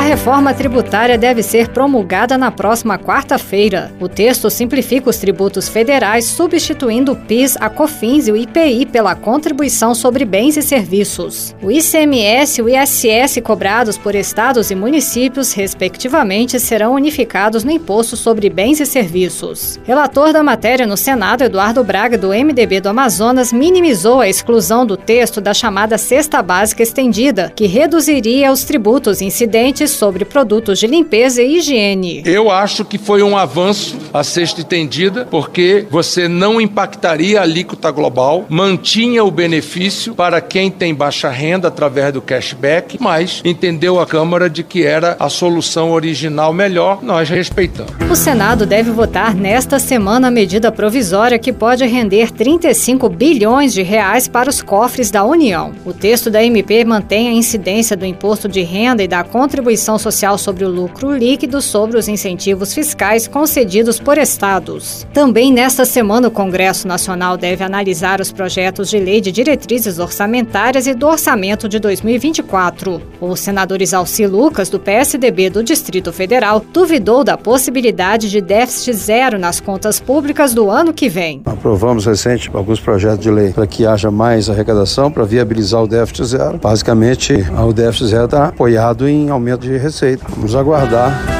A reforma tributária deve ser promulgada na próxima quarta-feira. O texto simplifica os tributos federais, substituindo o PIS, a COFINS e o IPI pela contribuição sobre bens e serviços. O ICMS e o ISS cobrados por estados e municípios, respectivamente, serão unificados no imposto sobre bens e serviços. Relator da matéria no Senado, Eduardo Braga, do MDB do Amazonas, minimizou a exclusão do texto da chamada cesta básica estendida, que reduziria os tributos incidentes sobre produtos de limpeza e higiene. Eu acho que foi um avanço a sexta entendida, porque você não impactaria a alíquota global, mantinha o benefício para quem tem baixa renda através do cashback, mas entendeu a Câmara de que era a solução original melhor, nós respeitamos. O Senado deve votar nesta semana a medida provisória que pode render 35 bilhões de reais para os cofres da União. O texto da MP mantém a incidência do imposto de renda e da contribuição social sobre o lucro líquido sobre os incentivos fiscais concedidos por estados. Também nesta semana, o Congresso Nacional deve analisar os projetos de lei de diretrizes orçamentárias e do orçamento de 2024. O senador Isalci Lucas, do PSDB do Distrito Federal, duvidou da possibilidade de déficit zero nas contas públicas do ano que vem. Aprovamos recente alguns projetos de lei para que haja mais arrecadação, para viabilizar o déficit zero. Basicamente, o déficit zero está apoiado em aumento de receita. Vamos aguardar.